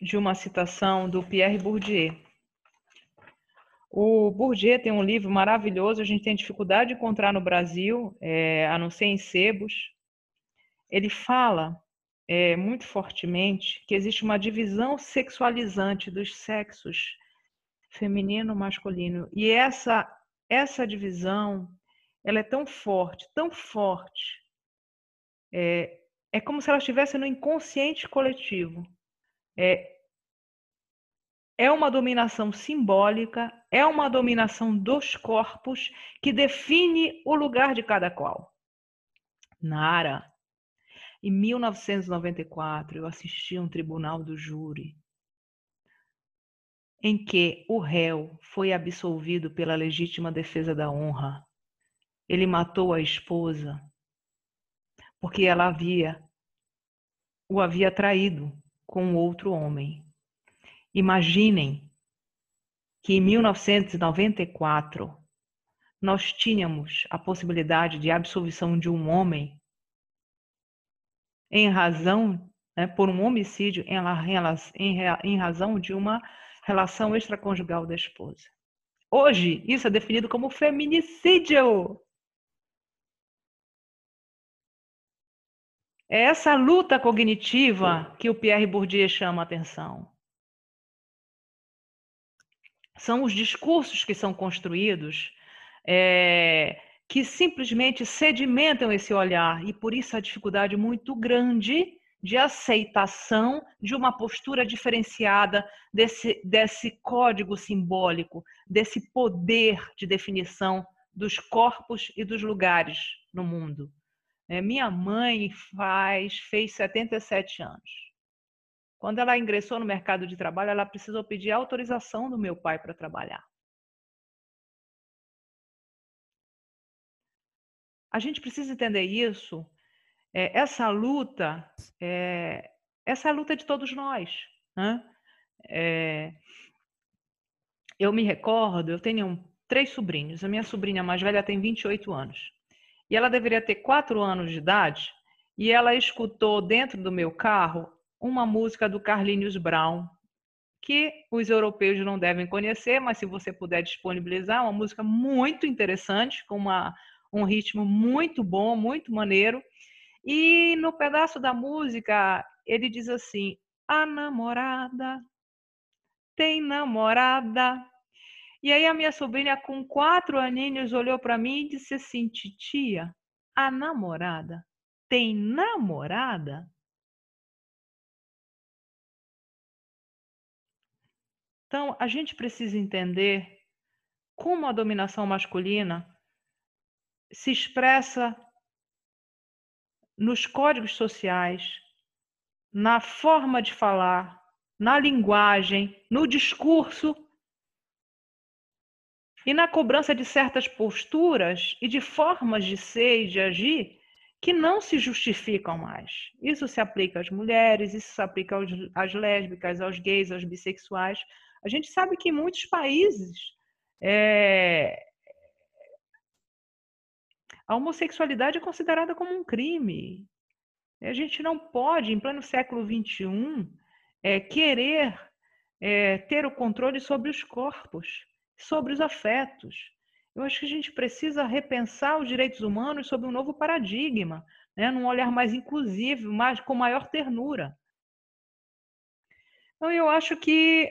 de uma citação do Pierre Bourdieu. O Bourdieu tem um livro maravilhoso, a gente tem dificuldade de encontrar no Brasil, é, a não ser em sebos. Ele fala é, muito fortemente que existe uma divisão sexualizante dos sexos feminino e masculino. E essa, essa divisão ela é tão forte, tão forte. É, é como se ela estivesse no inconsciente coletivo. É, é uma dominação simbólica, é uma dominação dos corpos que define o lugar de cada qual. Nara, em 1994, eu assisti a um tribunal do júri em que o réu foi absolvido pela legítima defesa da honra. Ele matou a esposa porque ela havia o havia traído com outro homem. Imaginem que em 1994 nós tínhamos a possibilidade de absolvição de um homem em razão, né, por um homicídio em, em, em razão de uma relação extraconjugal da esposa. Hoje, isso é definido como feminicídio. É essa luta cognitiva que o Pierre Bourdieu chama a atenção. São os discursos que são construídos é, que simplesmente sedimentam esse olhar e por isso a dificuldade muito grande de aceitação de uma postura diferenciada desse, desse código simbólico, desse poder de definição dos corpos e dos lugares no mundo. É, minha mãe faz, fez 77 anos. Quando ela ingressou no mercado de trabalho, ela precisou pedir autorização do meu pai para trabalhar. a gente precisa entender isso. É, essa luta, é, essa é luta de todos nós. Né? É, eu me recordo, eu tenho três sobrinhos. A minha sobrinha mais velha tem 28 anos. E ela deveria ter quatro anos de idade. E ela escutou dentro do meu carro uma música do Carlinhos Brown, que os europeus não devem conhecer, mas se você puder disponibilizar, uma música muito interessante, com uma um ritmo muito bom, muito maneiro. E no pedaço da música, ele diz assim: a namorada tem namorada. E aí a minha sobrinha com quatro aninhos olhou para mim e disse assim: titia, a namorada tem namorada? Então, a gente precisa entender como a dominação masculina se expressa nos códigos sociais, na forma de falar, na linguagem, no discurso e na cobrança de certas posturas e de formas de ser e de agir que não se justificam mais. Isso se aplica às mulheres, isso se aplica às lésbicas, aos gays, aos bissexuais. A gente sabe que em muitos países é, a homossexualidade é considerada como um crime. A gente não pode, em pleno século XXI, é, querer é, ter o controle sobre os corpos, sobre os afetos. Eu acho que a gente precisa repensar os direitos humanos sob um novo paradigma, né, num olhar mais inclusivo, mais, com maior ternura. Então, eu acho que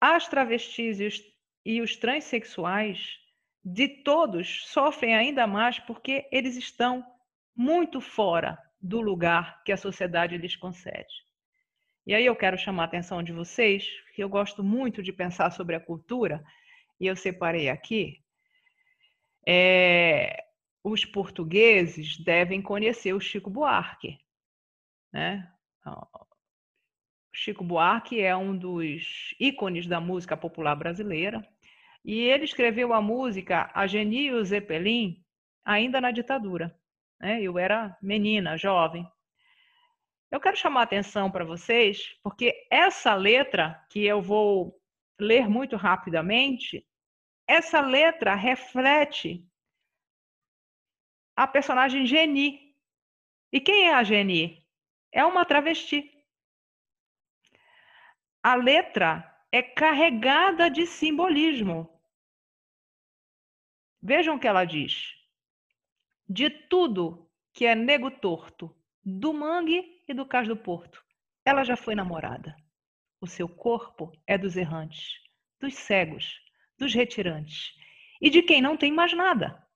as travestis e os, e os transexuais, de todos, sofrem ainda mais porque eles estão muito fora do lugar que a sociedade lhes concede. E aí eu quero chamar a atenção de vocês, que eu gosto muito de pensar sobre a cultura, e eu separei aqui. É, os portugueses devem conhecer o Chico Buarque. Né? Chico Buarque é um dos ícones da música popular brasileira. E ele escreveu a música A Geni e o Zeppelin ainda na ditadura. Né? Eu era menina, jovem. Eu quero chamar a atenção para vocês, porque essa letra, que eu vou ler muito rapidamente, essa letra reflete a personagem Geni. E quem é a Geni? É uma travesti a letra é carregada de simbolismo. Vejam o que ela diz. De tudo que é nego torto, do mangue e do cais do porto, ela já foi namorada. O seu corpo é dos errantes, dos cegos, dos retirantes e de quem não tem mais nada.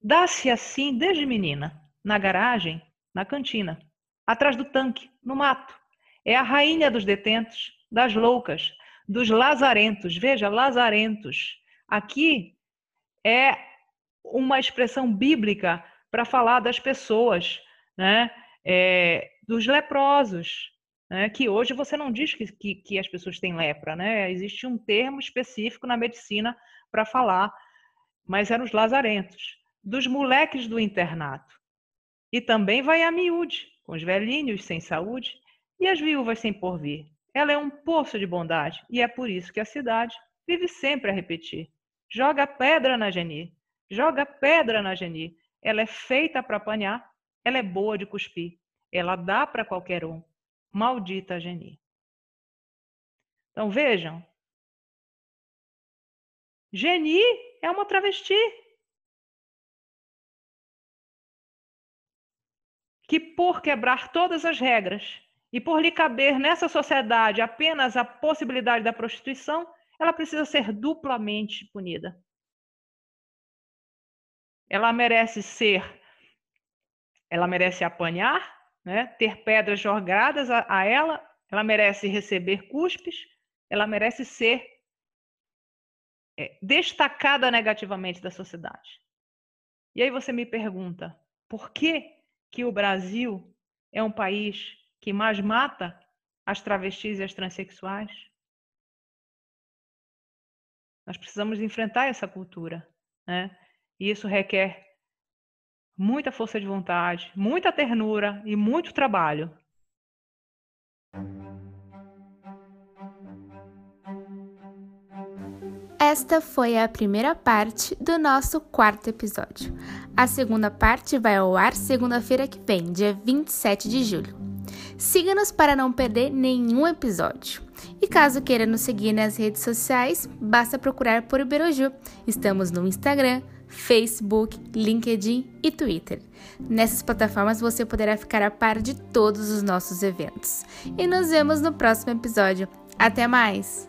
Dá-se assim desde menina, na garagem, na cantina, atrás do tanque, no mato, é a rainha dos detentos, das loucas, dos lazarentos. Veja, lazarentos. Aqui é uma expressão bíblica para falar das pessoas, né? É, dos leprosos, né? que hoje você não diz que, que, que, as pessoas têm lepra, né? Existe um termo específico na medicina para falar, mas eram os lazarentos, dos moleques do internato. E também vai a miúde, com os velhinhos sem saúde, e as viúvas sem porvir. Ela é um poço de bondade e é por isso que a cidade vive sempre a repetir: joga pedra na Geni, joga pedra na Geni. Ela é feita para apanhar, ela é boa de cuspir, ela dá para qualquer um. Maldita Geni. Então vejam, Geni é uma travesti. Que por quebrar todas as regras e por lhe caber nessa sociedade apenas a possibilidade da prostituição, ela precisa ser duplamente punida. Ela merece ser, ela merece apanhar, né? ter pedras jogadas a, a ela, ela merece receber cuspes, ela merece ser é, destacada negativamente da sociedade. E aí você me pergunta, por que que o Brasil é um país que mais mata as travestis e as transexuais. Nós precisamos enfrentar essa cultura, né? E isso requer muita força de vontade, muita ternura e muito trabalho. Esta foi a primeira parte do nosso quarto episódio. A segunda parte vai ao ar segunda-feira que vem, dia 27 de julho. Siga-nos para não perder nenhum episódio. E caso queira nos seguir nas redes sociais, basta procurar por Iberoju. Estamos no Instagram, Facebook, LinkedIn e Twitter. Nessas plataformas você poderá ficar a par de todos os nossos eventos. E nos vemos no próximo episódio. Até mais!